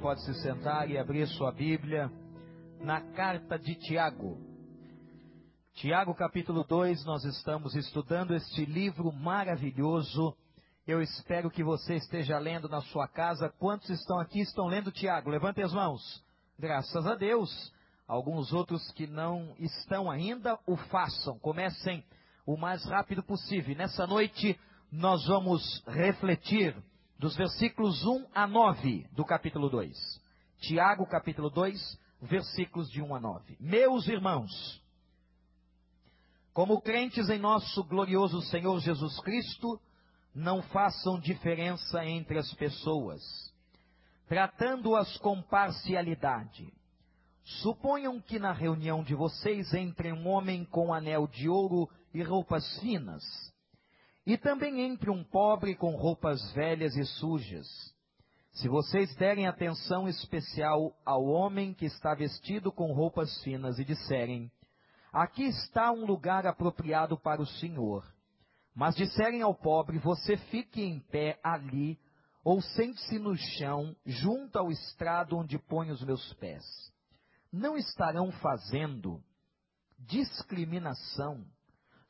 Pode se sentar e abrir sua Bíblia na carta de Tiago. Tiago, capítulo 2, nós estamos estudando este livro maravilhoso. Eu espero que você esteja lendo na sua casa. Quantos estão aqui estão lendo Tiago? Levante as mãos. Graças a Deus. Alguns outros que não estão ainda, o façam. Comecem o mais rápido possível. Nessa noite, nós vamos refletir dos versículos 1 a 9 do capítulo 2. Tiago, capítulo 2, versículos de 1 a 9. Meus irmãos, como crentes em nosso glorioso Senhor Jesus Cristo, não façam diferença entre as pessoas, tratando-as com parcialidade. Suponham que na reunião de vocês entre um homem com anel de ouro e roupas finas e também entre um pobre com roupas velhas e sujas. Se vocês derem atenção especial ao homem que está vestido com roupas finas e disserem: Aqui está um lugar apropriado para o Senhor. Mas disserem ao pobre: Você fique em pé ali, ou sente-se no chão, junto ao estrado onde ponho os meus pés. Não estarão fazendo discriminação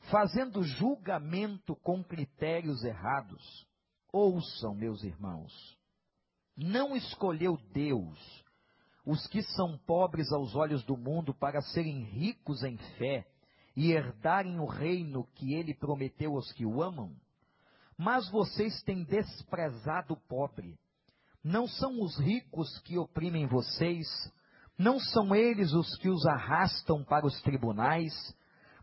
fazendo julgamento com critérios errados. Ouçam, meus irmãos, não escolheu Deus os que são pobres aos olhos do mundo para serem ricos em fé e herdarem o reino que ele prometeu aos que o amam? Mas vocês têm desprezado o pobre. Não são os ricos que oprimem vocês, não são eles os que os arrastam para os tribunais,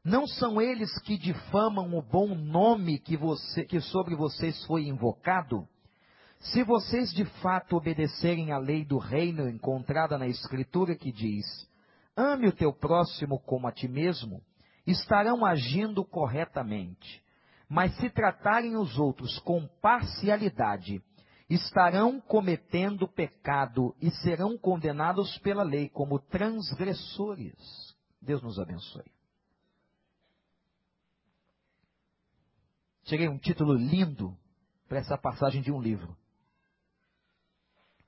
não são eles que difamam o bom nome que, você, que sobre vocês foi invocado? Se vocês de fato obedecerem à lei do reino encontrada na Escritura que diz: ame o teu próximo como a ti mesmo, estarão agindo corretamente. Mas se tratarem os outros com parcialidade, estarão cometendo pecado e serão condenados pela lei como transgressores. Deus nos abençoe. Cheguei um título lindo para essa passagem de um livro.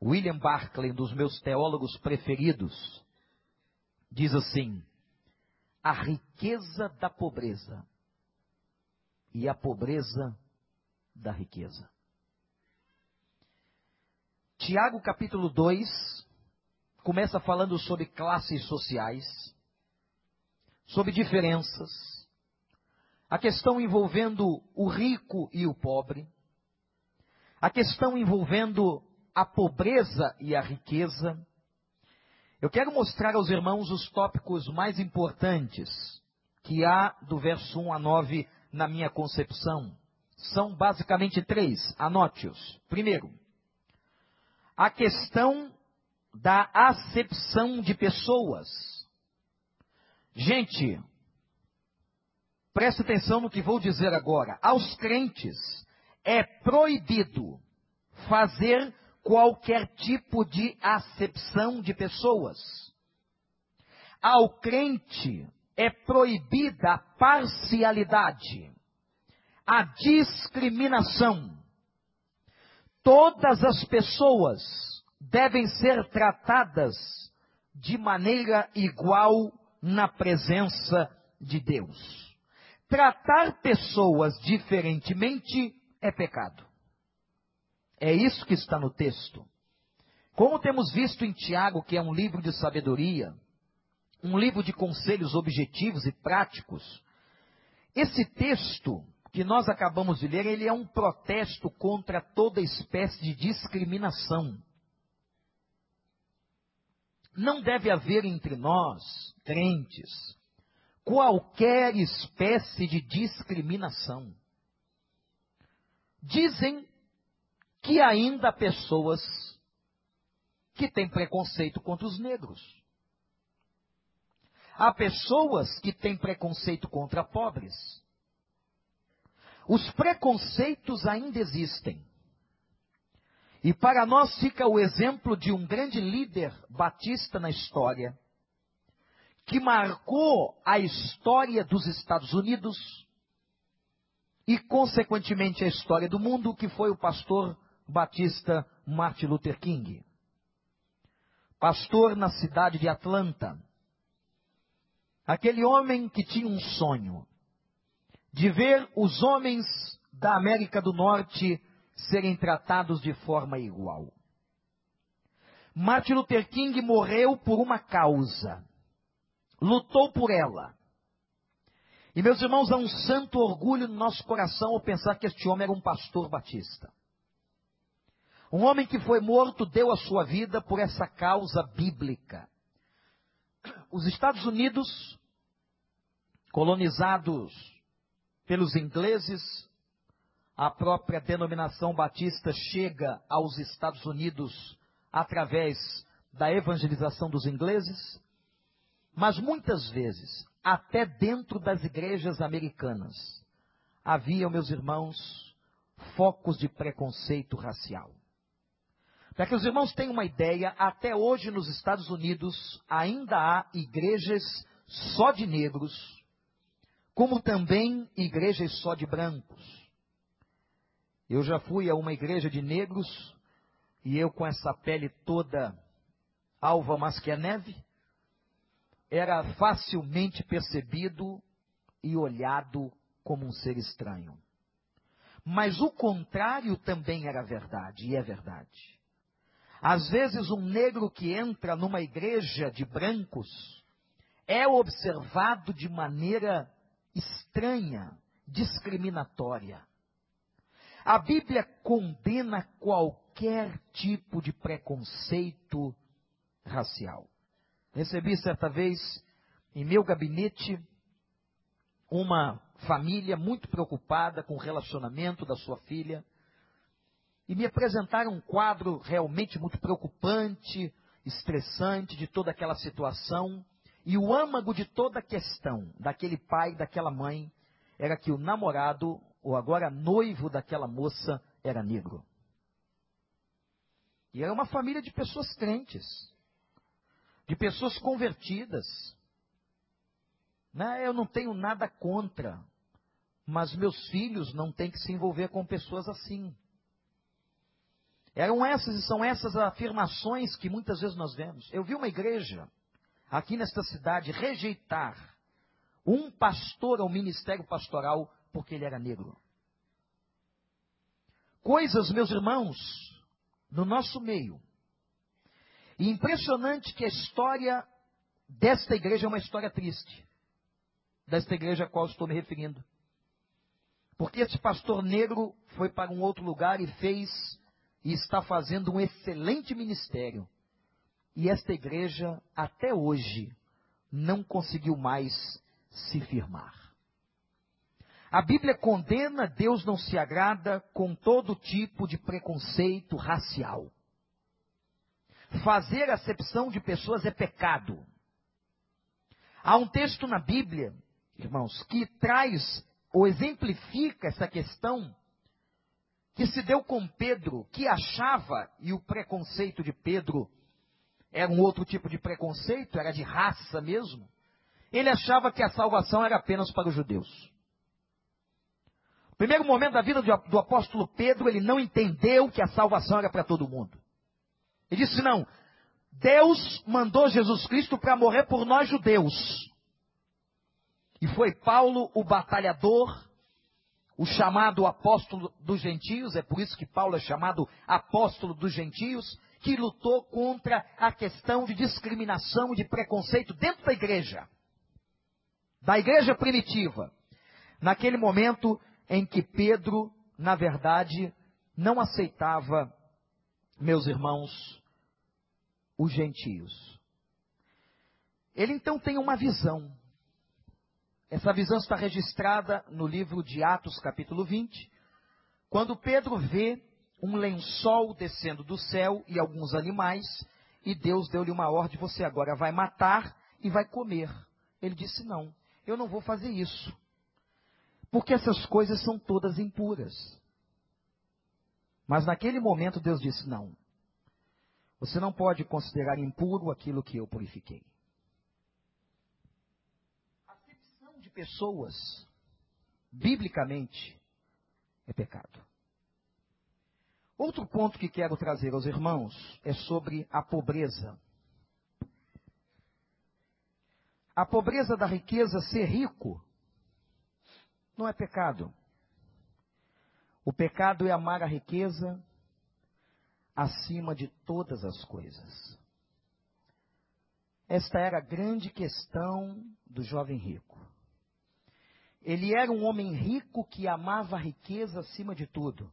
William Barclay, um dos meus teólogos preferidos, diz assim: a riqueza da pobreza e a pobreza da riqueza. Tiago capítulo 2 começa falando sobre classes sociais, sobre diferenças, a questão envolvendo o rico e o pobre, a questão envolvendo a pobreza e a riqueza. Eu quero mostrar aos irmãos os tópicos mais importantes que há do verso 1 a 9 na minha concepção. São basicamente três, anote-os. Primeiro, a questão da acepção de pessoas. Gente, Preste atenção no que vou dizer agora. Aos crentes é proibido fazer qualquer tipo de acepção de pessoas. Ao crente é proibida a parcialidade, a discriminação. Todas as pessoas devem ser tratadas de maneira igual na presença de Deus. Tratar pessoas diferentemente é pecado. É isso que está no texto. Como temos visto em Tiago, que é um livro de sabedoria, um livro de conselhos objetivos e práticos, esse texto que nós acabamos de ler, ele é um protesto contra toda espécie de discriminação. Não deve haver entre nós, crentes, qualquer espécie de discriminação. Dizem que ainda há pessoas que têm preconceito contra os negros. Há pessoas que têm preconceito contra pobres. Os preconceitos ainda existem. E para nós fica o exemplo de um grande líder batista na história, que marcou a história dos Estados Unidos e, consequentemente, a história do mundo, que foi o pastor batista Martin Luther King. pastor na cidade de Atlanta. Aquele homem que tinha um sonho de ver os homens da América do Norte serem tratados de forma igual. Martin Luther King morreu por uma causa, lutou por ela. E meus irmãos, há um santo orgulho no nosso coração ao pensar que este homem era um pastor batista. Um homem que foi morto deu a sua vida por essa causa bíblica. Os Estados Unidos, colonizados pelos ingleses, a própria denominação batista chega aos Estados Unidos através da evangelização dos ingleses, mas muitas vezes, até dentro das igrejas americanas, havia, meus irmãos, focos de preconceito racial. Para que os irmãos tenham uma ideia, até hoje nos Estados Unidos ainda há igrejas só de negros, como também igrejas só de brancos. Eu já fui a uma igreja de negros e eu com essa pele toda alva, mas que é neve, era facilmente percebido e olhado como um ser estranho. Mas o contrário também era verdade, e é verdade. Às vezes, um negro que entra numa igreja de brancos é observado de maneira estranha, discriminatória. A Bíblia condena qualquer tipo de preconceito racial. Recebi certa vez em meu gabinete uma família muito preocupada com o relacionamento da sua filha e me apresentaram um quadro realmente muito preocupante, estressante de toda aquela situação. E o âmago de toda a questão daquele pai, daquela mãe, era que o namorado, ou agora noivo daquela moça, era negro. E era uma família de pessoas crentes, de pessoas convertidas. Né? Eu não tenho nada contra, mas meus filhos não têm que se envolver com pessoas assim. Eram essas e são essas afirmações que muitas vezes nós vemos. Eu vi uma igreja aqui nesta cidade rejeitar um pastor ao ministério pastoral porque ele era negro. Coisas, meus irmãos, no nosso meio. E impressionante que a história desta igreja é uma história triste. Desta igreja a qual estou me referindo. Porque esse pastor negro foi para um outro lugar e fez e está fazendo um excelente ministério. E esta igreja, até hoje, não conseguiu mais se firmar. A Bíblia condena, Deus não se agrada com todo tipo de preconceito racial. Fazer acepção de pessoas é pecado. Há um texto na Bíblia, irmãos, que traz ou exemplifica essa questão que se deu com Pedro, que achava, e o preconceito de Pedro era um outro tipo de preconceito, era de raça mesmo. Ele achava que a salvação era apenas para os judeus. No primeiro momento da vida do apóstolo Pedro, ele não entendeu que a salvação era para todo mundo. Ele disse: não, Deus mandou Jesus Cristo para morrer por nós judeus. E foi Paulo, o batalhador, o chamado apóstolo dos gentios, é por isso que Paulo é chamado apóstolo dos gentios, que lutou contra a questão de discriminação e de preconceito dentro da igreja, da igreja primitiva, naquele momento em que Pedro, na verdade, não aceitava, meus irmãos, os gentios. Ele então tem uma visão essa visão está registrada no livro de Atos, capítulo 20, quando Pedro vê um lençol descendo do céu e alguns animais, e Deus deu-lhe uma ordem: você agora vai matar e vai comer. Ele disse: não, eu não vou fazer isso, porque essas coisas são todas impuras. Mas naquele momento Deus disse: não. Você não pode considerar impuro aquilo que eu purifiquei. A acepção de pessoas, biblicamente, é pecado. Outro ponto que quero trazer aos irmãos é sobre a pobreza. A pobreza da riqueza, ser rico, não é pecado. O pecado é amar a riqueza acima de todas as coisas. Esta era a grande questão do jovem rico. Ele era um homem rico que amava a riqueza acima de tudo.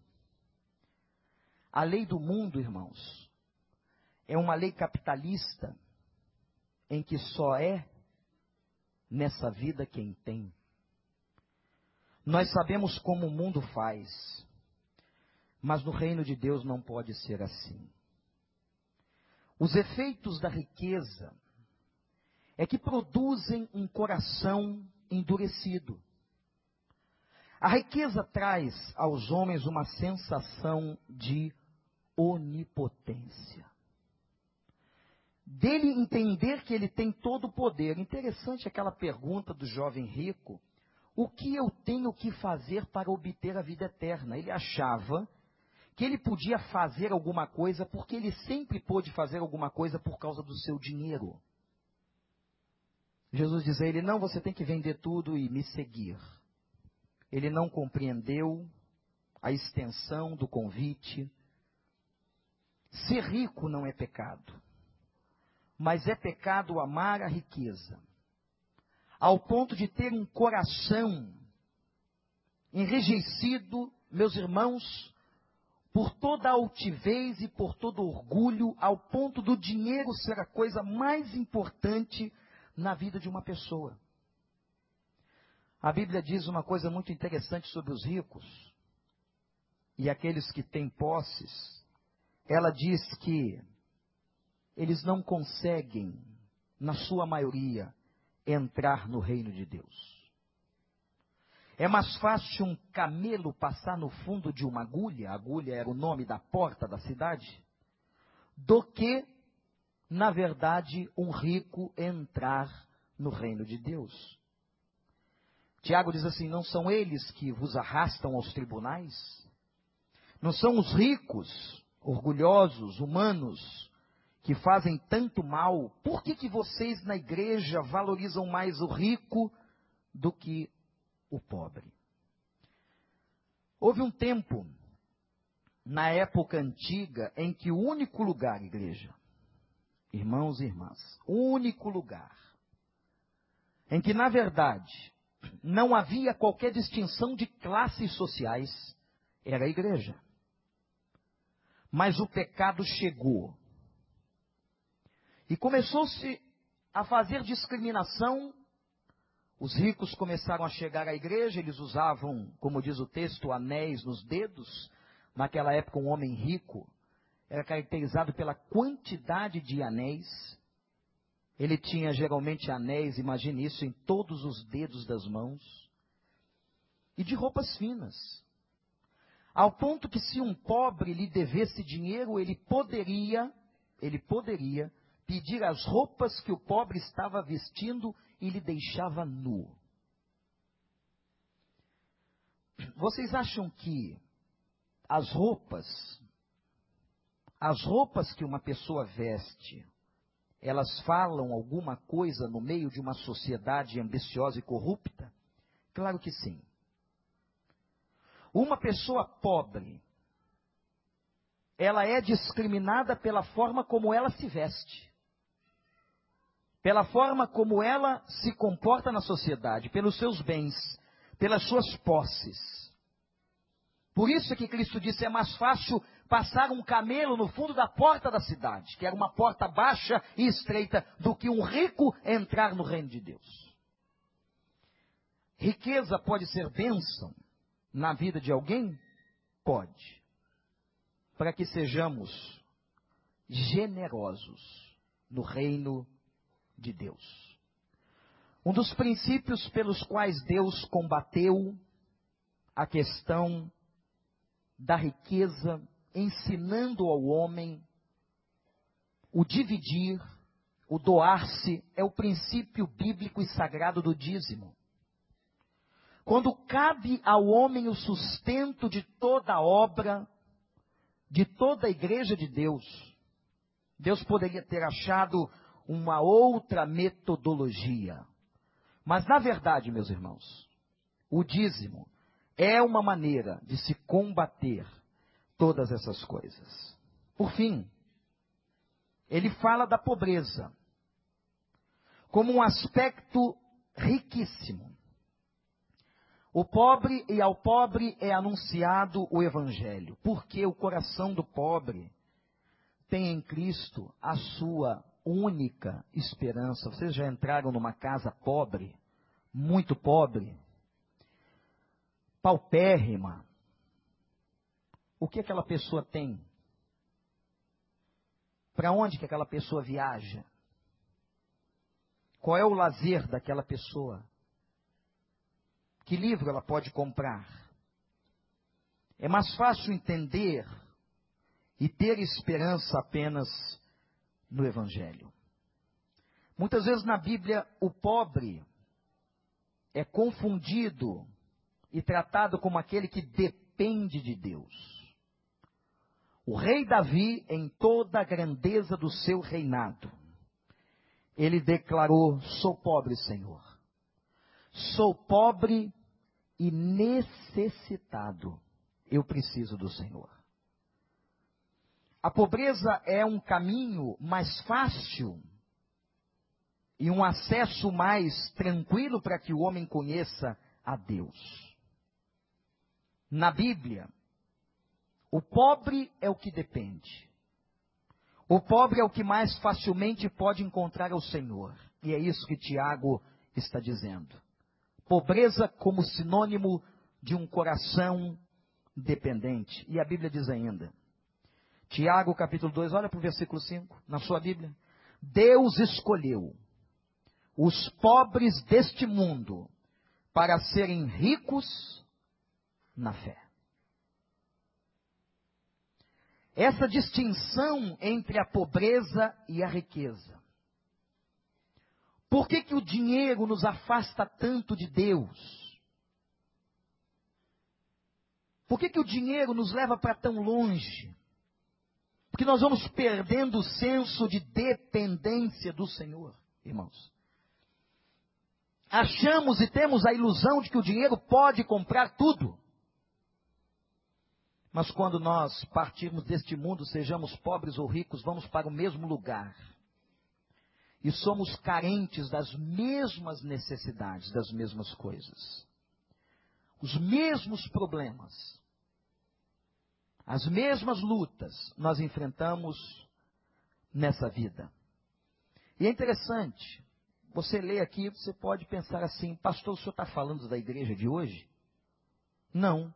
A lei do mundo, irmãos, é uma lei capitalista em que só é nessa vida quem tem. Nós sabemos como o mundo faz, mas no reino de Deus não pode ser assim. Os efeitos da riqueza é que produzem um coração endurecido. A riqueza traz aos homens uma sensação de onipotência. Dele entender que ele tem todo o poder. Interessante aquela pergunta do jovem rico: o que eu tenho que fazer para obter a vida eterna? Ele achava que ele podia fazer alguma coisa porque ele sempre pôde fazer alguma coisa por causa do seu dinheiro. Jesus diz a ele: Não, você tem que vender tudo e me seguir. Ele não compreendeu a extensão do convite. Ser rico não é pecado, mas é pecado amar a riqueza, ao ponto de ter um coração enrijecido, meus irmãos, por toda altivez e por todo orgulho, ao ponto do dinheiro ser a coisa mais importante na vida de uma pessoa. A Bíblia diz uma coisa muito interessante sobre os ricos e aqueles que têm posses. Ela diz que eles não conseguem, na sua maioria, entrar no reino de Deus. É mais fácil um camelo passar no fundo de uma agulha, agulha era o nome da porta da cidade, do que na verdade, um rico entrar no reino de Deus. Tiago diz assim: não são eles que vos arrastam aos tribunais? Não são os ricos, orgulhosos, humanos, que fazem tanto mal? Por que, que vocês na igreja valorizam mais o rico do que o pobre? Houve um tempo, na época antiga, em que o único lugar, igreja, irmãos e irmãs, único lugar em que, na verdade, não havia qualquer distinção de classes sociais, era a igreja. Mas o pecado chegou. E começou-se a fazer discriminação. Os ricos começaram a chegar à igreja, eles usavam, como diz o texto, anéis nos dedos. Naquela época, um homem rico era caracterizado pela quantidade de anéis. Ele tinha geralmente anéis, imagine isso, em todos os dedos das mãos. E de roupas finas. Ao ponto que se um pobre lhe devesse dinheiro, ele poderia, ele poderia pedir as roupas que o pobre estava vestindo e lhe deixava nu. Vocês acham que as roupas as roupas que uma pessoa veste, elas falam alguma coisa no meio de uma sociedade ambiciosa e corrupta? Claro que sim. Uma pessoa pobre, ela é discriminada pela forma como ela se veste, pela forma como ela se comporta na sociedade, pelos seus bens, pelas suas posses. Por isso é que Cristo disse: é mais fácil passar um camelo no fundo da porta da cidade, que era uma porta baixa e estreita, do que um rico entrar no reino de Deus. Riqueza pode ser bênção na vida de alguém? Pode. Para que sejamos generosos no reino de Deus. Um dos princípios pelos quais Deus combateu a questão da riqueza ensinando ao homem o dividir, o doar-se, é o princípio bíblico e sagrado do dízimo. Quando cabe ao homem o sustento de toda a obra, de toda a igreja de Deus, Deus poderia ter achado uma outra metodologia, Mas, na verdade, meus irmãos, o dízimo é uma maneira de se combater todas essas coisas. Por fim, ele fala da pobreza como um aspecto riquíssimo. O pobre e ao pobre é anunciado o evangelho, porque o coração do pobre tem em Cristo a sua única esperança. Vocês já entraram numa casa pobre, muito pobre, paupérrima. O que aquela pessoa tem? Para onde que aquela pessoa viaja? Qual é o lazer daquela pessoa? Que livro ela pode comprar? É mais fácil entender e ter esperança apenas no Evangelho. Muitas vezes na Bíblia, o pobre é confundido e tratado como aquele que depende de Deus. O rei Davi, em toda a grandeza do seu reinado, ele declarou: Sou pobre, Senhor. Sou pobre e necessitado. Eu preciso do Senhor. A pobreza é um caminho mais fácil e um acesso mais tranquilo para que o homem conheça a Deus. Na Bíblia, o pobre é o que depende. O pobre é o que mais facilmente pode encontrar o Senhor. E é isso que Tiago está dizendo. Pobreza como sinônimo de um coração dependente. E a Bíblia diz ainda, Tiago capítulo 2, olha para o versículo 5, na sua Bíblia. Deus escolheu os pobres deste mundo para serem ricos na fé. essa distinção entre a pobreza e a riqueza. Por que, que o dinheiro nos afasta tanto de Deus? Por que, que o dinheiro nos leva para tão longe? Porque nós vamos perdendo o senso de dependência do Senhor, irmãos. Achamos e temos a ilusão de que o dinheiro pode comprar tudo. Mas quando nós partirmos deste mundo, sejamos pobres ou ricos, vamos para o mesmo lugar. E somos carentes das mesmas necessidades, das mesmas coisas. Os mesmos problemas, as mesmas lutas nós enfrentamos nessa vida. E é interessante, você lê aqui, você pode pensar assim, pastor, o senhor está falando da igreja de hoje? Não.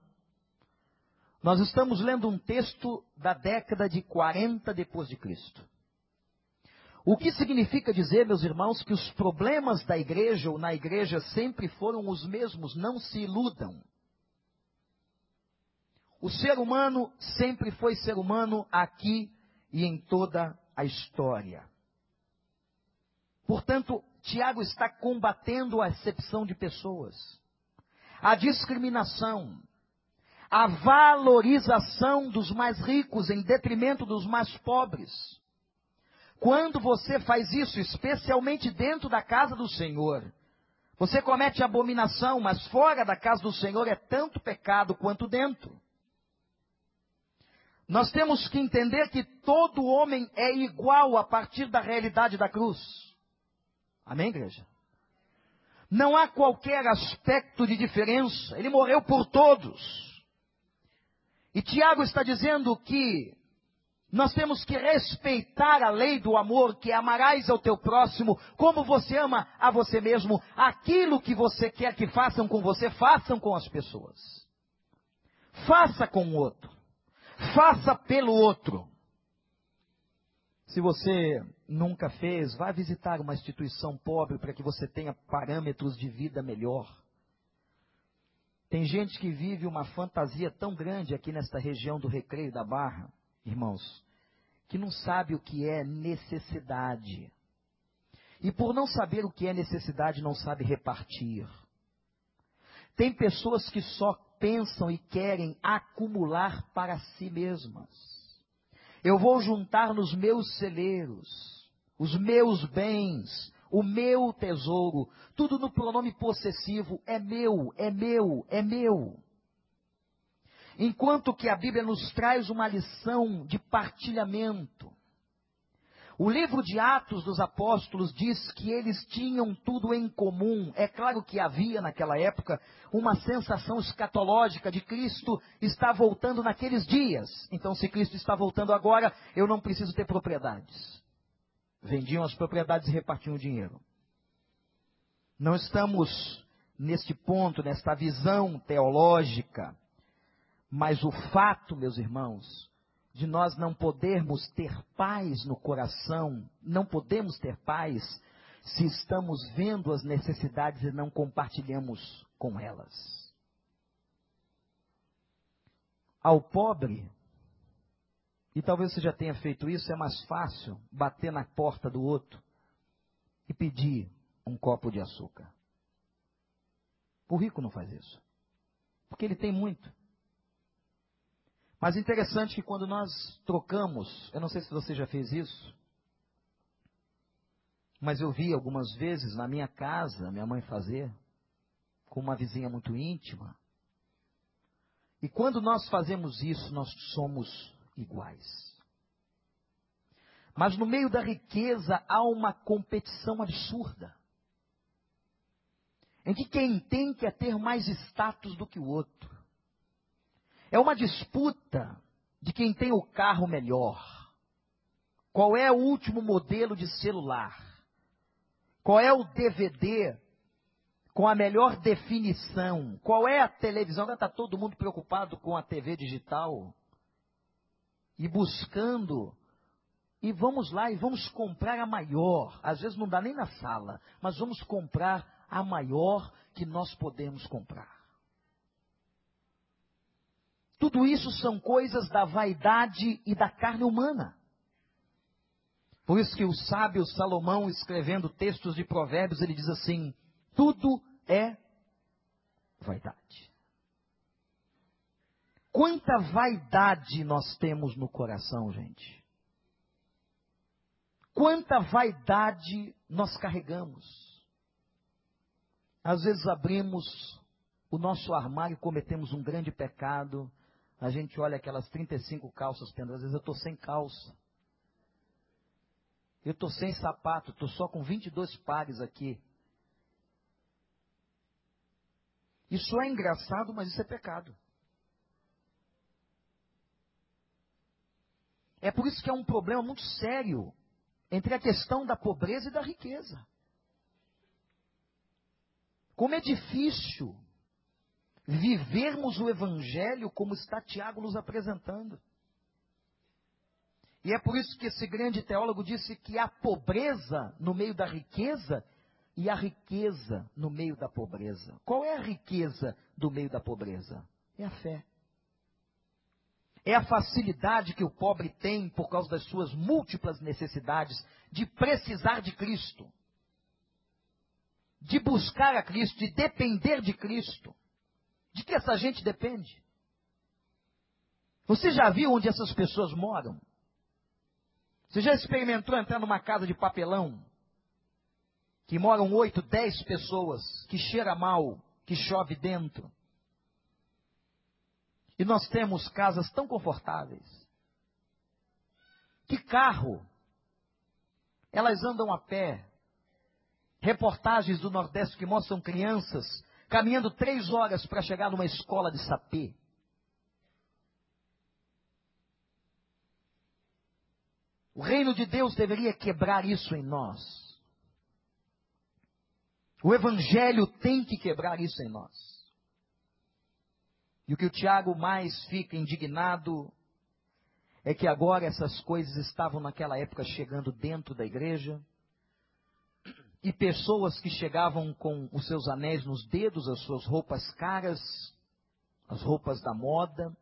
Nós estamos lendo um texto da década de 40 depois de Cristo. O que significa dizer, meus irmãos, que os problemas da igreja ou na igreja sempre foram os mesmos, não se iludam. O ser humano sempre foi ser humano aqui e em toda a história. Portanto, Tiago está combatendo a acepção de pessoas, a discriminação, a valorização dos mais ricos em detrimento dos mais pobres. Quando você faz isso, especialmente dentro da casa do Senhor, você comete abominação, mas fora da casa do Senhor é tanto pecado quanto dentro. Nós temos que entender que todo homem é igual a partir da realidade da cruz. Amém, igreja? Não há qualquer aspecto de diferença. Ele morreu por todos. E Tiago está dizendo que nós temos que respeitar a lei do amor, que é amarás ao teu próximo como você ama a você mesmo. Aquilo que você quer que façam com você, façam com as pessoas. Faça com o outro. Faça pelo outro. Se você nunca fez, vá visitar uma instituição pobre para que você tenha parâmetros de vida melhor. Tem gente que vive uma fantasia tão grande aqui nesta região do Recreio da Barra, irmãos, que não sabe o que é necessidade. E por não saber o que é necessidade, não sabe repartir. Tem pessoas que só pensam e querem acumular para si mesmas. Eu vou juntar nos meus celeiros os meus bens, o meu tesouro, tudo no pronome possessivo, é meu, é meu, é meu. Enquanto que a Bíblia nos traz uma lição de partilhamento. O livro de Atos dos Apóstolos diz que eles tinham tudo em comum. É claro que havia naquela época uma sensação escatológica de Cristo está voltando naqueles dias. Então, se Cristo está voltando agora, eu não preciso ter propriedades. Vendiam as propriedades e repartiam o dinheiro. Não estamos neste ponto, nesta visão teológica, mas o fato, meus irmãos, de nós não podermos ter paz no coração, não podemos ter paz se estamos vendo as necessidades e não compartilhamos com elas. Ao pobre, e talvez você já tenha feito isso, é mais fácil bater na porta do outro e pedir um copo de açúcar. O rico não faz isso, porque ele tem muito. Mas interessante que quando nós trocamos, eu não sei se você já fez isso, mas eu vi algumas vezes na minha casa minha mãe fazer, com uma vizinha muito íntima. E quando nós fazemos isso, nós somos iguais. Mas no meio da riqueza há uma competição absurda. Em que quem tem quer ter mais status do que o outro. É uma disputa de quem tem o carro melhor. Qual é o último modelo de celular? Qual é o DVD com a melhor definição? Qual é a televisão? Agora está todo mundo preocupado com a TV digital e buscando. E vamos lá e vamos comprar a maior. Às vezes não dá nem na sala, mas vamos comprar a maior que nós podemos comprar. Tudo isso são coisas da vaidade e da carne humana. Por isso que o sábio Salomão, escrevendo textos de provérbios, ele diz assim: tudo é vaidade. Quanta vaidade nós temos no coração, gente. Quanta vaidade nós carregamos. Às vezes abrimos o nosso armário e cometemos um grande pecado a gente olha aquelas 35 calças penduradas, às vezes eu estou sem calça. Eu estou sem sapato, estou só com 22 pares aqui. Isso é engraçado, mas isso é pecado. É por isso que é um problema muito sério entre a questão da pobreza e da riqueza. Como é difícil vivermos o Evangelho como está Tiago nos apresentando. E é por isso que esse grande teólogo disse que há pobreza no meio da riqueza e a riqueza no meio da pobreza. Qual é a riqueza do meio da pobreza? É a fé. É a facilidade que o pobre tem por causa das suas múltiplas necessidades de precisar de Cristo, de buscar a Cristo, de depender de Cristo. De que essa gente depende? Você já viu onde essas pessoas moram? Você já experimentou entrar numa casa de papelão? Que moram oito, dez pessoas, que cheira mal, que chove dentro. E nós temos casas tão confortáveis. Que carro? Elas andam a pé. Reportagens do Nordeste que mostram crianças caminhando três horas para chegar numa escola de sapê. O reino de Deus deveria quebrar isso em nós. O Evangelho tem que quebrar isso em nós. E o que o Tiago mais fica indignado é que agora essas coisas estavam naquela época chegando dentro da igreja, e pessoas que chegavam com os seus anéis nos dedos, as suas roupas caras, as roupas da moda,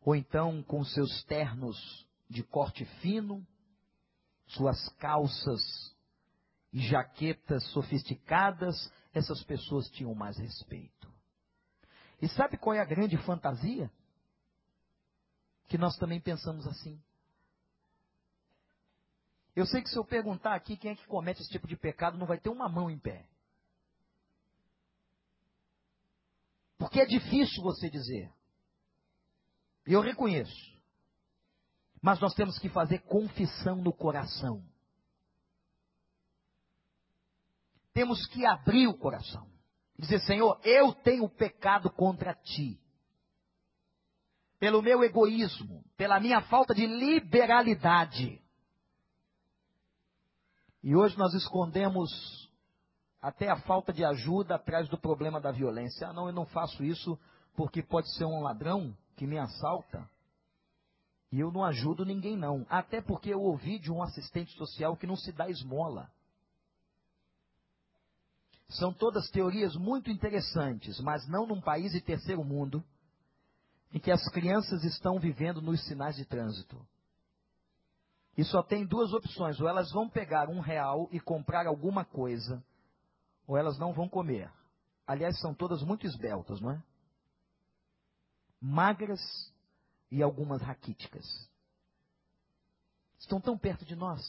ou então com seus ternos de corte fino, suas calças e jaquetas sofisticadas, essas pessoas tinham mais respeito. E sabe qual é a grande fantasia? Que nós também pensamos assim. Eu sei que se eu perguntar aqui quem é que comete esse tipo de pecado, não vai ter uma mão em pé. Porque é difícil você dizer. E eu reconheço. Mas nós temos que fazer confissão no coração. Temos que abrir o coração. Dizer, Senhor, eu tenho pecado contra ti. Pelo meu egoísmo, pela minha falta de liberalidade. E hoje nós escondemos até a falta de ajuda atrás do problema da violência. Ah, não, eu não faço isso porque pode ser um ladrão que me assalta. E eu não ajudo ninguém, não. Até porque eu ouvi de um assistente social que não se dá esmola. São todas teorias muito interessantes, mas não num país de terceiro mundo, em que as crianças estão vivendo nos sinais de trânsito. E só tem duas opções: ou elas vão pegar um real e comprar alguma coisa, ou elas não vão comer. Aliás, são todas muito esbeltas, não é? Magras e algumas raquíticas. Estão tão perto de nós.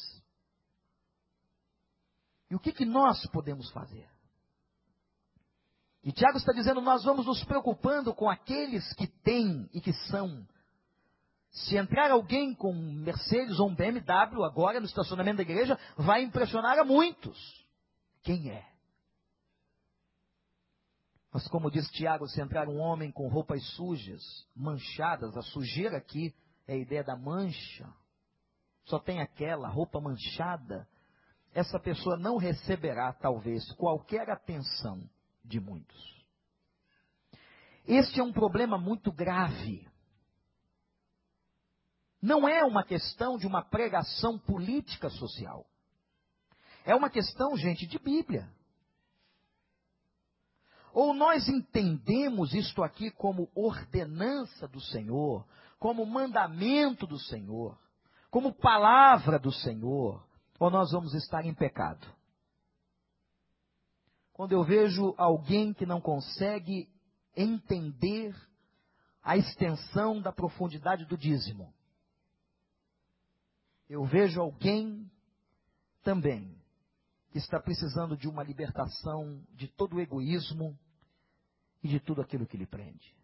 E o que, que nós podemos fazer? E Tiago está dizendo: nós vamos nos preocupando com aqueles que têm e que são. Se entrar alguém com um Mercedes ou um BMW agora no estacionamento da igreja, vai impressionar a muitos. Quem é? Mas como diz Tiago, se entrar um homem com roupas sujas, manchadas, a sujeira aqui é a ideia da mancha, só tem aquela roupa manchada, essa pessoa não receberá, talvez, qualquer atenção de muitos. Este é um problema muito grave. Não é uma questão de uma pregação política social. É uma questão, gente, de Bíblia. Ou nós entendemos isto aqui como ordenança do Senhor, como mandamento do Senhor, como palavra do Senhor, ou nós vamos estar em pecado. Quando eu vejo alguém que não consegue entender a extensão da profundidade do dízimo, eu vejo alguém também que está precisando de uma libertação de todo o egoísmo e de tudo aquilo que lhe prende.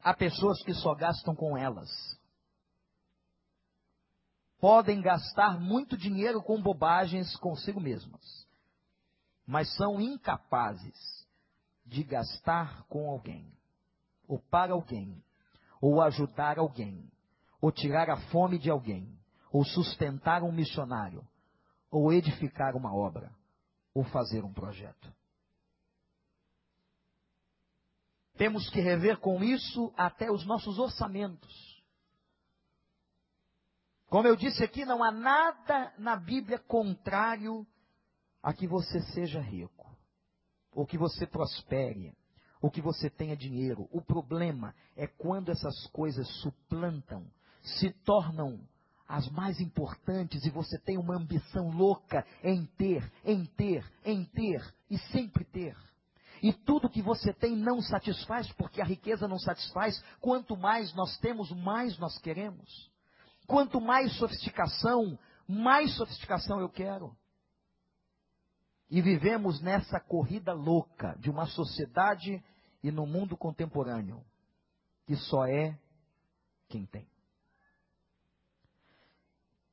Há pessoas que só gastam com elas. Podem gastar muito dinheiro com bobagens consigo mesmas, mas são incapazes de gastar com alguém, ou para alguém, ou ajudar alguém, ou tirar a fome de alguém, ou sustentar um missionário, ou edificar uma obra, ou fazer um projeto. Temos que rever com isso até os nossos orçamentos. Como eu disse aqui, não há nada na Bíblia contrário a que você seja rico, ou que você prospere, ou que você tenha dinheiro. O problema é quando essas coisas suplantam, se tornam as mais importantes e você tem uma ambição louca em ter, em ter, em ter e sempre ter. E tudo que você tem não satisfaz, porque a riqueza não satisfaz. Quanto mais nós temos, mais nós queremos. Quanto mais sofisticação, mais sofisticação eu quero. E vivemos nessa corrida louca de uma sociedade e no mundo contemporâneo, que só é quem tem.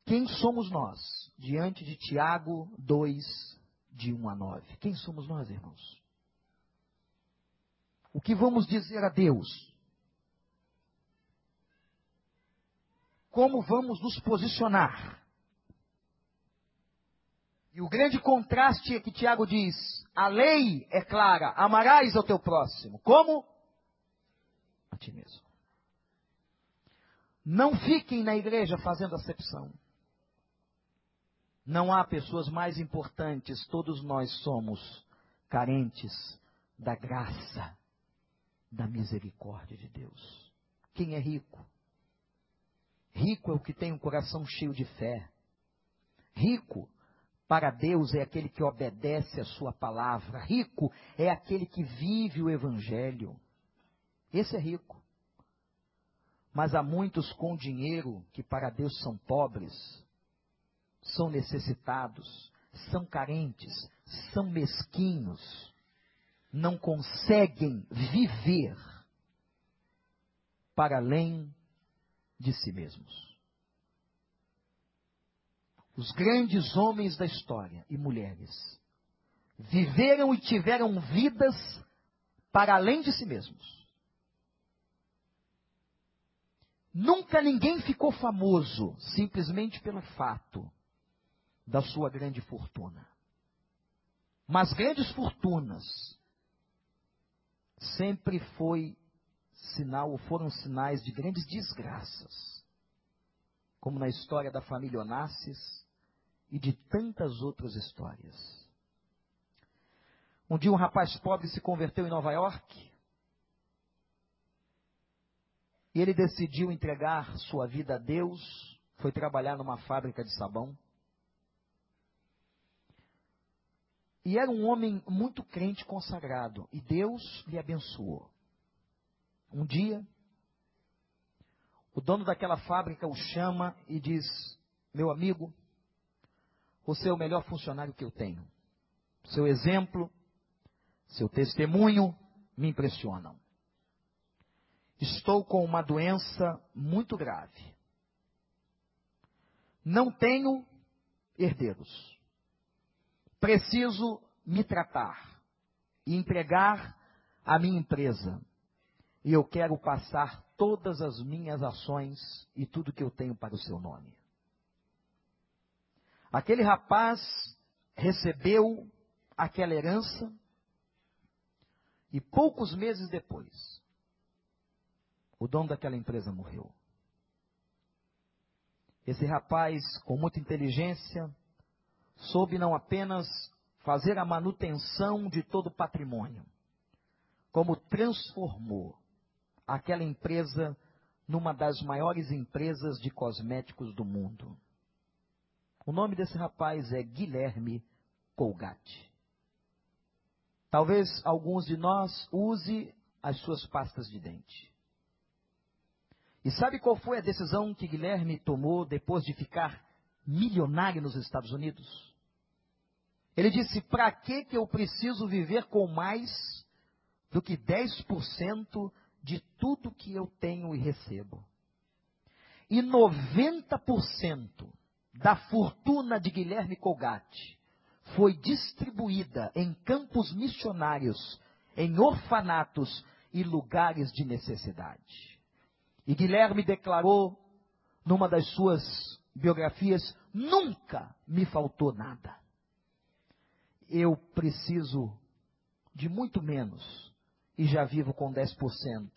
Quem somos nós diante de Tiago 2, de 1 a 9? Quem somos nós, irmãos? O que vamos dizer a Deus? Como vamos nos posicionar? E o grande contraste é que Tiago diz: a lei é clara, amarás ao teu próximo. Como? A ti mesmo. Não fiquem na igreja fazendo acepção. Não há pessoas mais importantes, todos nós somos carentes da graça, da misericórdia de Deus. Quem é rico? Rico é o que tem um coração cheio de fé. Rico para Deus é aquele que obedece a sua palavra. Rico é aquele que vive o evangelho. Esse é rico. Mas há muitos com dinheiro que para Deus são pobres são necessitados, são carentes, são mesquinhos, não conseguem viver para além de si mesmos. Os grandes homens da história e mulheres viveram e tiveram vidas para além de si mesmos. Nunca ninguém ficou famoso simplesmente pelo fato da sua grande fortuna. Mas grandes fortunas sempre foi sinal ou foram sinais de grandes desgraças, como na história da família Onassis e de tantas outras histórias. Um dia um rapaz pobre se converteu em Nova York e ele decidiu entregar sua vida a Deus, foi trabalhar numa fábrica de sabão. E era um homem muito crente consagrado. E Deus lhe abençoou. Um dia, o dono daquela fábrica o chama e diz: Meu amigo, você é o melhor funcionário que eu tenho. Seu exemplo, seu testemunho me impressionam. Estou com uma doença muito grave. Não tenho herdeiros preciso me tratar e entregar a minha empresa. E eu quero passar todas as minhas ações e tudo que eu tenho para o seu nome. Aquele rapaz recebeu aquela herança e poucos meses depois, o dono daquela empresa morreu. Esse rapaz, com muita inteligência, soube não apenas fazer a manutenção de todo o patrimônio, como transformou aquela empresa numa das maiores empresas de cosméticos do mundo. O nome desse rapaz é Guilherme Colgate. Talvez alguns de nós use as suas pastas de dente. E sabe qual foi a decisão que Guilherme tomou depois de ficar milionário nos Estados Unidos. Ele disse: para que que eu preciso viver com mais do que 10% de tudo que eu tenho e recebo? E 90% da fortuna de Guilherme Colgate foi distribuída em campos missionários, em orfanatos e lugares de necessidade. E Guilherme declarou numa das suas biografias, nunca me faltou nada. Eu preciso de muito menos e já vivo com 10%.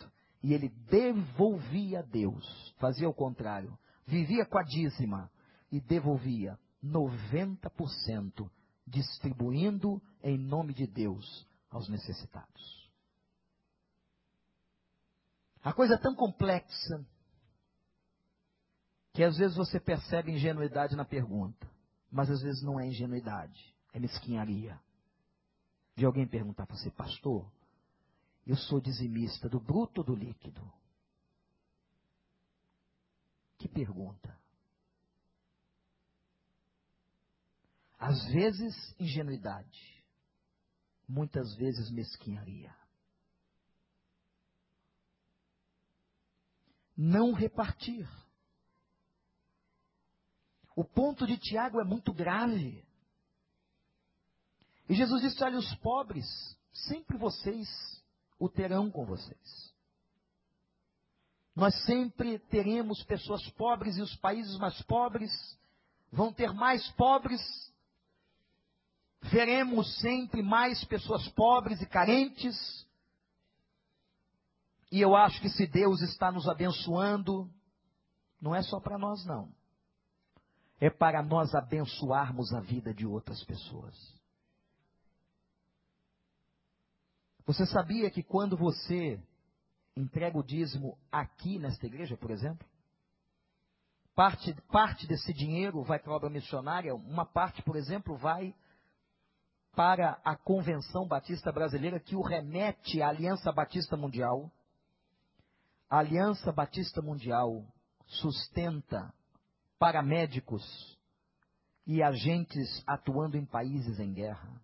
E ele devolvia a Deus, fazia o contrário, vivia com a dízima e devolvia 90%, distribuindo em nome de Deus aos necessitados. A coisa é tão complexa que às vezes você percebe ingenuidade na pergunta, mas às vezes não é ingenuidade, é mesquinharia. De alguém perguntar para você, pastor, eu sou dizimista do bruto ou do líquido? Que pergunta. Às vezes, ingenuidade. Muitas vezes, mesquinharia. Não repartir. O ponto de Tiago é muito grave. E Jesus disse: olha, os pobres, sempre vocês o terão com vocês. Nós sempre teremos pessoas pobres e os países mais pobres vão ter mais pobres. Veremos sempre mais pessoas pobres e carentes. E eu acho que se Deus está nos abençoando, não é só para nós, não é para nós abençoarmos a vida de outras pessoas. Você sabia que quando você entrega o dízimo aqui nesta igreja, por exemplo, parte, parte desse dinheiro vai para a obra missionária, uma parte, por exemplo, vai para a Convenção Batista Brasileira, que o remete à Aliança Batista Mundial. A Aliança Batista Mundial sustenta paramédicos e agentes atuando em países em guerra.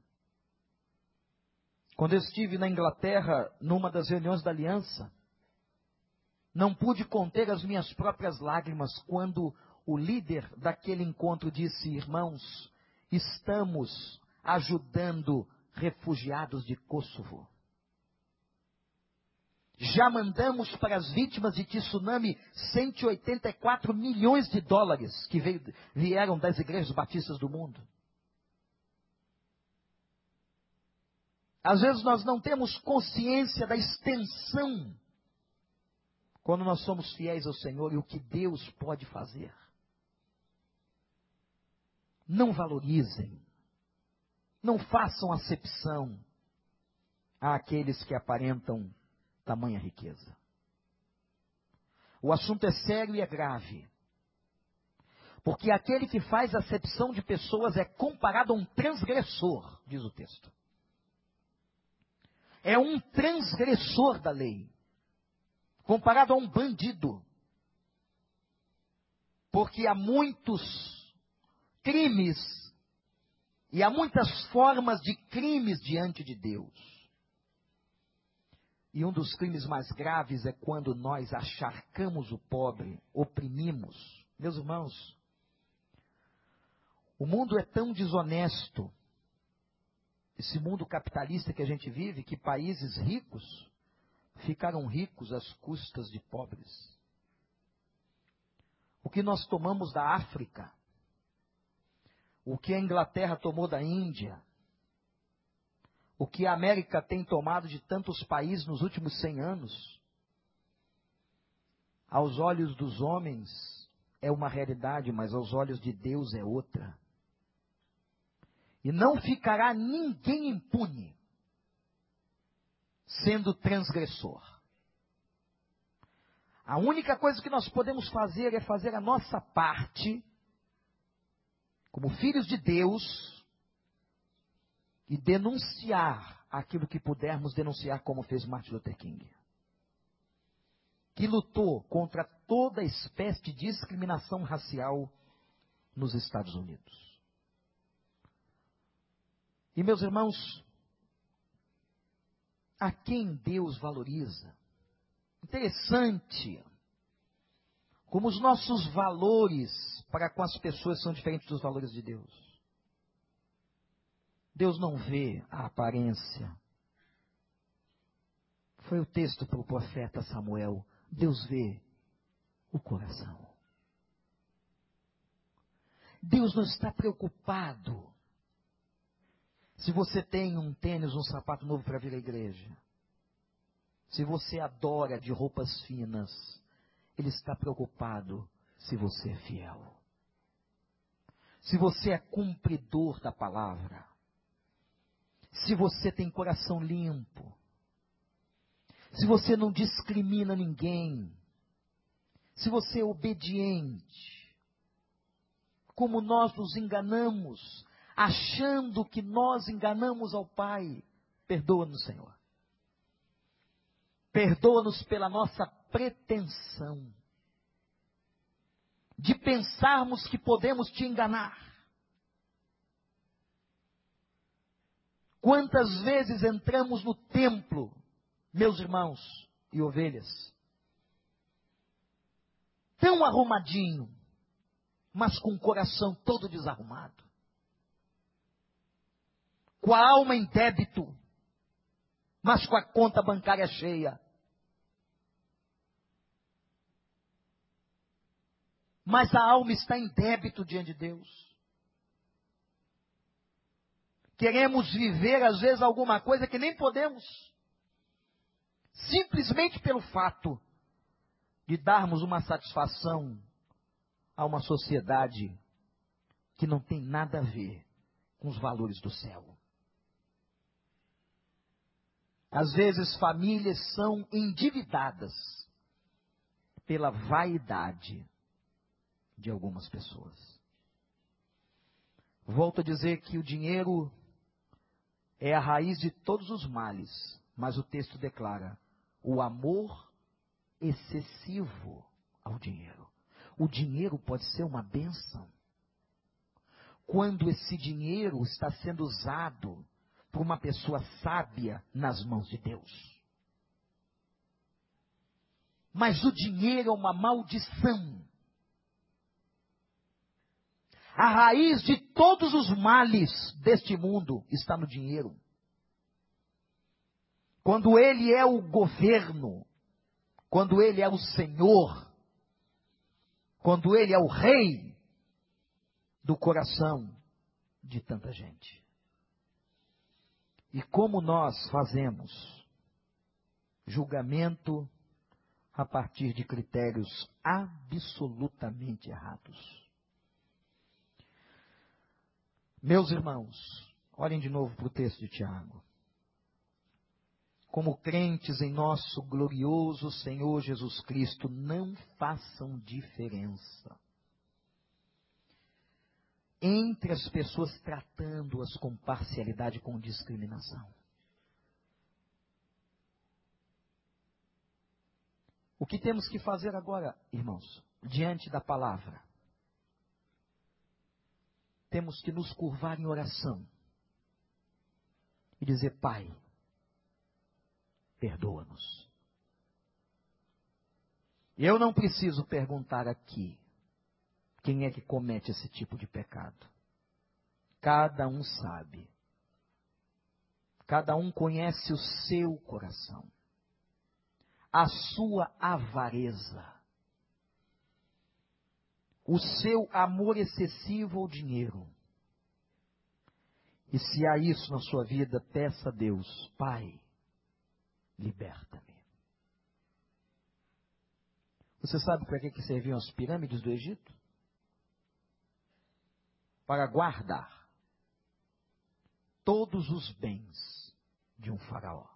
Quando eu estive na Inglaterra, numa das reuniões da aliança, não pude conter as minhas próprias lágrimas quando o líder daquele encontro disse: Irmãos, estamos ajudando refugiados de Kosovo. Já mandamos para as vítimas de tsunami 184 milhões de dólares que veio, vieram das igrejas batistas do mundo. Às vezes nós não temos consciência da extensão quando nós somos fiéis ao Senhor e o que Deus pode fazer. Não valorizem, não façam acepção àqueles que aparentam tamanha riqueza. O assunto é sério e é grave. Porque aquele que faz acepção de pessoas é comparado a um transgressor, diz o texto. É um transgressor da lei, comparado a um bandido. Porque há muitos crimes e há muitas formas de crimes diante de Deus. E um dos crimes mais graves é quando nós acharcamos o pobre, oprimimos. Meus irmãos, o mundo é tão desonesto, esse mundo capitalista que a gente vive, que países ricos ficaram ricos às custas de pobres. O que nós tomamos da África, o que a Inglaterra tomou da Índia, o que a América tem tomado de tantos países nos últimos 100 anos, aos olhos dos homens é uma realidade, mas aos olhos de Deus é outra. E não ficará ninguém impune sendo transgressor. A única coisa que nós podemos fazer é fazer a nossa parte, como filhos de Deus, e denunciar aquilo que pudermos denunciar, como fez Martin Luther King. Que lutou contra toda espécie de discriminação racial nos Estados Unidos. E meus irmãos, a quem Deus valoriza? Interessante como os nossos valores para com as pessoas são diferentes dos valores de Deus. Deus não vê a aparência. Foi o texto para o profeta Samuel. Deus vê o coração. Deus não está preocupado se você tem um tênis, um sapato novo para vir à igreja. Se você adora de roupas finas, Ele está preocupado se você é fiel. Se você é cumpridor da palavra se você tem coração limpo, se você não discrimina ninguém, se você é obediente, como nós nos enganamos, achando que nós enganamos ao Pai, perdoa-nos, Senhor. Perdoa-nos pela nossa pretensão de pensarmos que podemos te enganar. Quantas vezes entramos no templo, meus irmãos e ovelhas, tão arrumadinho, mas com o coração todo desarrumado, com a alma em débito, mas com a conta bancária cheia. Mas a alma está em débito diante de Deus. Queremos viver, às vezes, alguma coisa que nem podemos. Simplesmente pelo fato de darmos uma satisfação a uma sociedade que não tem nada a ver com os valores do céu. Às vezes, famílias são endividadas pela vaidade de algumas pessoas. Volto a dizer que o dinheiro é a raiz de todos os males, mas o texto declara o amor excessivo ao dinheiro. O dinheiro pode ser uma benção. quando esse dinheiro está sendo usado por uma pessoa sábia nas mãos de Deus. Mas o dinheiro é uma maldição. A raiz de todos os males deste mundo está no dinheiro. Quando ele é o governo, quando ele é o senhor, quando ele é o rei do coração de tanta gente. E como nós fazemos julgamento a partir de critérios absolutamente errados. Meus irmãos, olhem de novo para o texto de Tiago. Como crentes em nosso glorioso Senhor Jesus Cristo, não façam diferença entre as pessoas tratando-as com parcialidade, com discriminação. O que temos que fazer agora, irmãos, diante da palavra? Temos que nos curvar em oração e dizer: Pai, perdoa-nos. Eu não preciso perguntar aqui quem é que comete esse tipo de pecado. Cada um sabe. Cada um conhece o seu coração a sua avareza, o seu amor excessivo ao dinheiro. E se há isso na sua vida, peça a Deus, Pai, liberta-me. Você sabe para que, que serviam as pirâmides do Egito? Para guardar todos os bens de um faraó.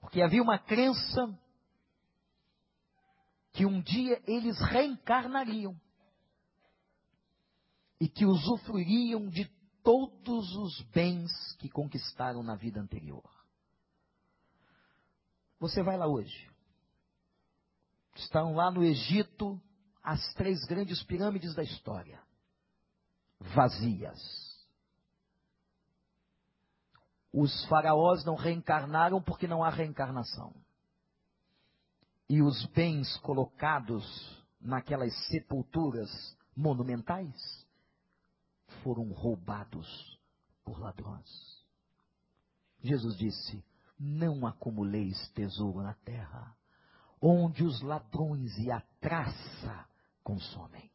Porque havia uma crença que um dia eles reencarnariam e que usufruiriam de todos os bens que conquistaram na vida anterior. Você vai lá hoje. Estão lá no Egito as três grandes pirâmides da história, vazias os faraós não reencarnaram porque não há reencarnação. E os bens colocados naquelas sepulturas monumentais foram roubados por ladrões. Jesus disse: Não acumuleis tesouro na terra, onde os ladrões e a traça consomem.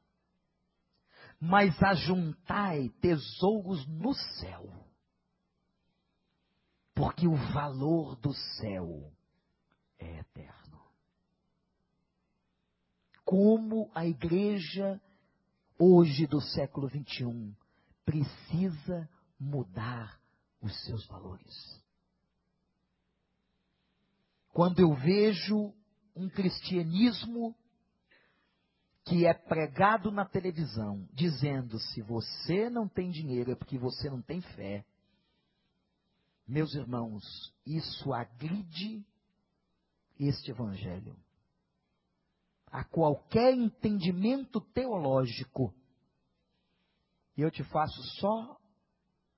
Mas ajuntai tesouros no céu porque o valor do céu é eterno. Como a igreja hoje do século 21 precisa mudar os seus valores. Quando eu vejo um cristianismo que é pregado na televisão, dizendo: se você não tem dinheiro é porque você não tem fé, meus irmãos, isso agride este evangelho. A qualquer entendimento teológico. E eu te faço só,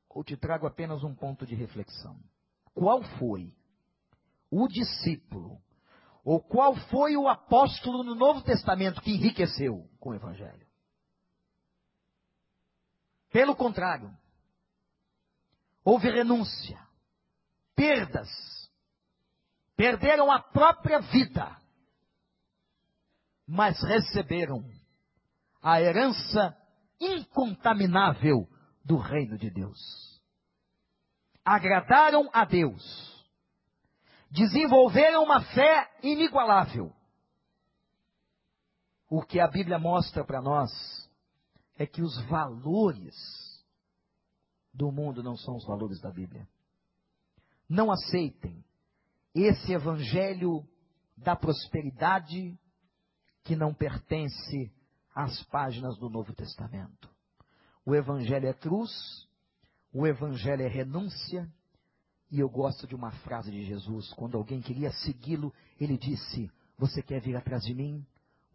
ou te trago apenas um ponto de reflexão. Qual foi o discípulo, ou qual foi o apóstolo no Novo Testamento que enriqueceu com o evangelho? Pelo contrário, houve renúncia, perdas, perderam a própria vida, mas receberam a herança incontaminável do reino de Deus. Agradaram a Deus, desenvolveram uma fé inigualável. O que a Bíblia mostra para nós é que os valores do mundo não são os valores da Bíblia. Não aceitem esse evangelho da prosperidade que não pertence às páginas do Novo Testamento. O evangelho é cruz, o evangelho é renúncia, e eu gosto de uma frase de Jesus, quando alguém queria segui-lo, ele disse: Você quer vir atrás de mim?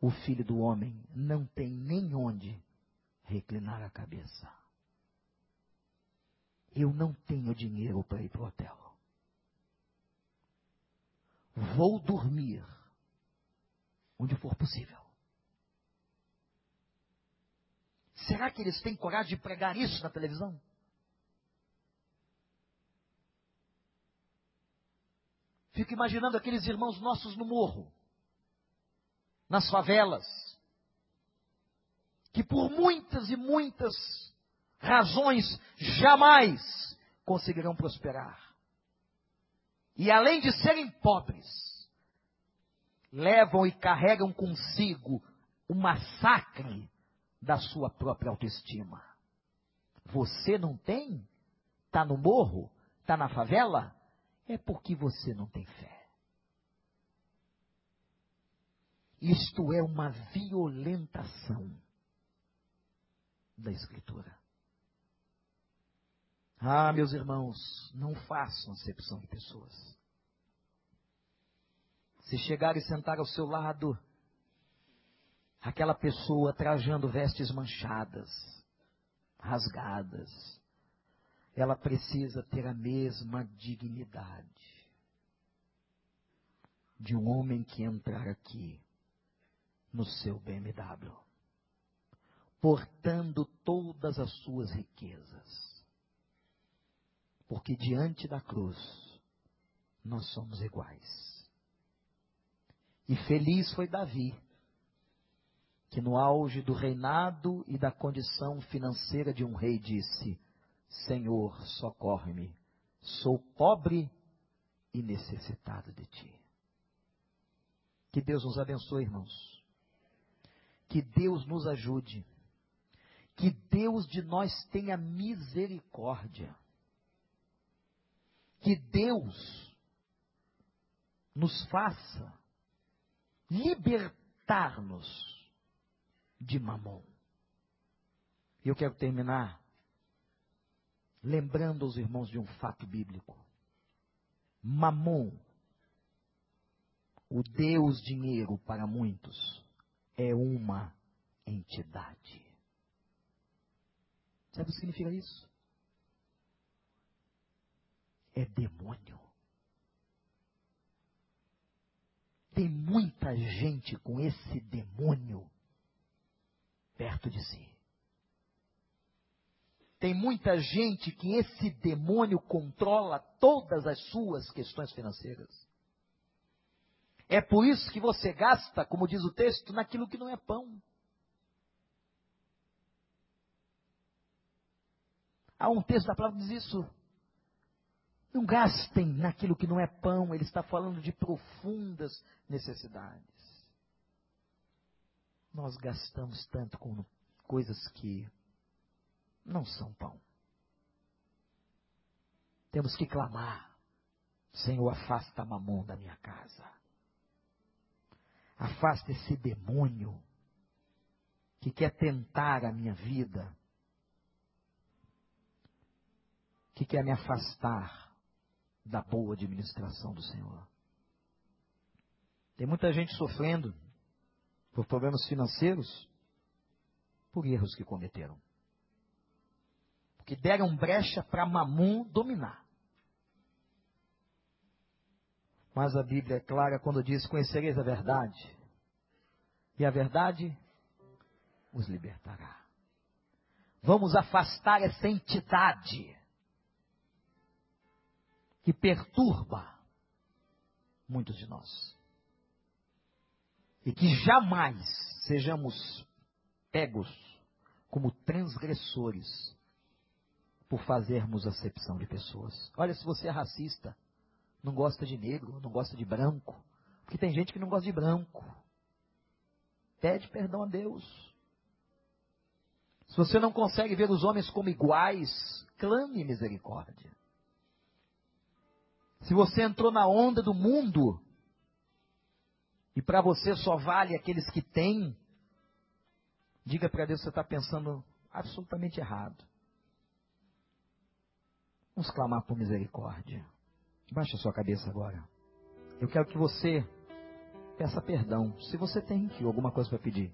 O filho do homem não tem nem onde reclinar a cabeça. Eu não tenho dinheiro para ir para o hotel. Vou dormir onde for possível. Será que eles têm coragem de pregar isso na televisão? Fico imaginando aqueles irmãos nossos no morro, nas favelas, que por muitas e muitas razões jamais conseguirão prosperar. E além de serem pobres, levam e carregam consigo o massacre da sua própria autoestima. Você não tem? Está no morro? Está na favela? É porque você não tem fé. Isto é uma violentação da Escritura. Ah, meus irmãos, não façam acepção de pessoas. Se chegar e sentar ao seu lado, aquela pessoa trajando vestes manchadas, rasgadas, ela precisa ter a mesma dignidade de um homem que entrar aqui no seu BMW, portando todas as suas riquezas. Porque diante da cruz, nós somos iguais. E feliz foi Davi, que no auge do reinado e da condição financeira de um rei disse: Senhor, socorre-me, sou pobre e necessitado de ti. Que Deus nos abençoe, irmãos. Que Deus nos ajude. Que Deus de nós tenha misericórdia. Que Deus nos faça libertar-nos de mamon. E eu quero terminar lembrando aos irmãos de um fato bíblico. Mamon, o Deus dinheiro para muitos, é uma entidade. Sabe o que significa isso? É demônio. Tem muita gente com esse demônio perto de si. Tem muita gente que esse demônio controla todas as suas questões financeiras. É por isso que você gasta, como diz o texto, naquilo que não é pão. Há um texto da palavra que diz isso. Não gastem naquilo que não é pão, ele está falando de profundas necessidades. Nós gastamos tanto com coisas que não são pão. Temos que clamar: Senhor, afasta a mamão da minha casa. Afasta esse demônio que quer tentar a minha vida, que quer me afastar da boa administração do Senhor. Tem muita gente sofrendo por problemas financeiros por erros que cometeram que deram brecha para Mamum dominar. Mas a Bíblia é clara quando diz: Conhecereis a verdade, e a verdade os libertará. Vamos afastar essa entidade que perturba muitos de nós. E que jamais sejamos pegos como transgressores por fazermos acepção de pessoas. Olha, se você é racista, não gosta de negro, não gosta de branco, porque tem gente que não gosta de branco. Pede perdão a Deus. Se você não consegue ver os homens como iguais, clame misericórdia. Se você entrou na onda do mundo e para você só vale aqueles que têm, diga para Deus que você está pensando absolutamente errado. Vamos clamar por misericórdia. Baixe a sua cabeça agora. Eu quero que você peça perdão. Se você tem aqui alguma coisa para pedir.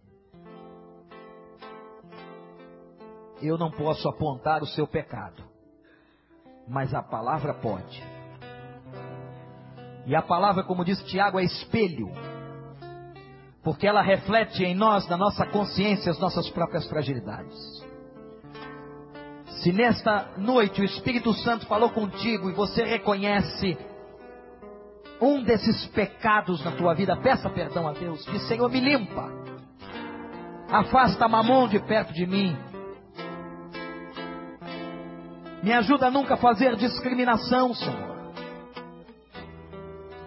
Eu não posso apontar o seu pecado, mas a palavra pode. E a palavra, como diz Tiago, é espelho, porque ela reflete em nós, na nossa consciência, as nossas próprias fragilidades. Se nesta noite o Espírito Santo falou contigo e você reconhece um desses pecados na tua vida, peça perdão a Deus. Diz, Senhor, me limpa. Afasta mamão de perto de mim. Me ajuda a nunca fazer discriminação, Senhor.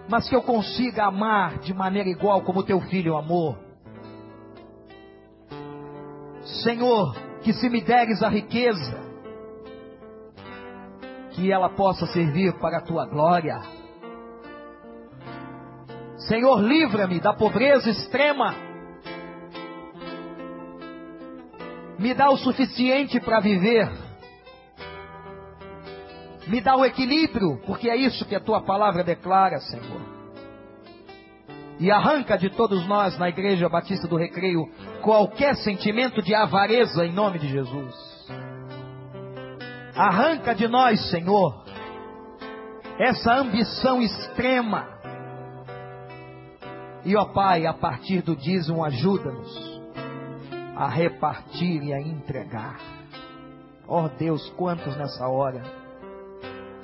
Mas que eu consiga amar de maneira igual como teu filho amou. Senhor, que se me deres a riqueza, que ela possa servir para a tua glória. Senhor, livra-me da pobreza extrema. Me dá o suficiente para viver. Me dá o equilíbrio, porque é isso que a tua palavra declara, Senhor. E arranca de todos nós na Igreja Batista do Recreio qualquer sentimento de avareza em nome de Jesus. Arranca de nós, Senhor, essa ambição extrema. E, ó Pai, a partir do dízimo, ajuda-nos a repartir e a entregar. Ó Deus, quantos nessa hora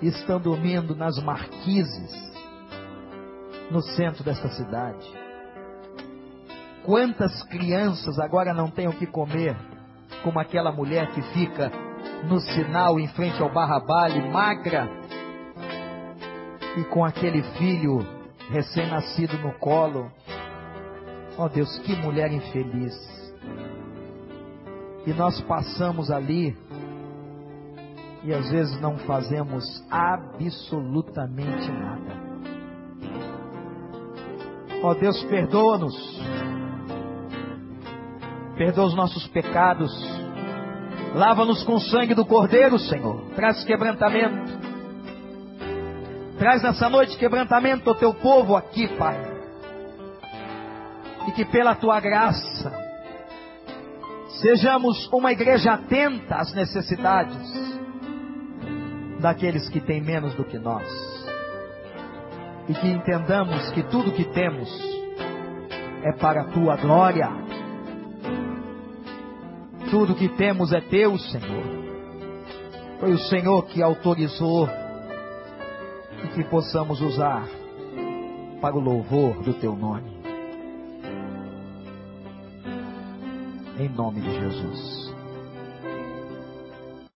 estão dormindo nas marquises no centro desta cidade? Quantas crianças agora não têm o que comer, como aquela mulher que fica no sinal em frente ao Barrabale, magra, e com aquele filho recém-nascido no colo. Oh Deus, que mulher infeliz. E nós passamos ali e às vezes não fazemos absolutamente nada. Oh Deus, perdoa-nos. Perdoa os nossos pecados Lava-nos com o sangue do Cordeiro, Senhor. Traz quebrantamento. Traz nessa noite quebrantamento ao teu povo aqui, Pai. E que pela tua graça sejamos uma igreja atenta às necessidades daqueles que têm menos do que nós. E que entendamos que tudo que temos é para a tua glória tudo que temos é teu, Senhor. Foi o Senhor que autorizou e que possamos usar para o louvor do teu nome. Em nome de Jesus.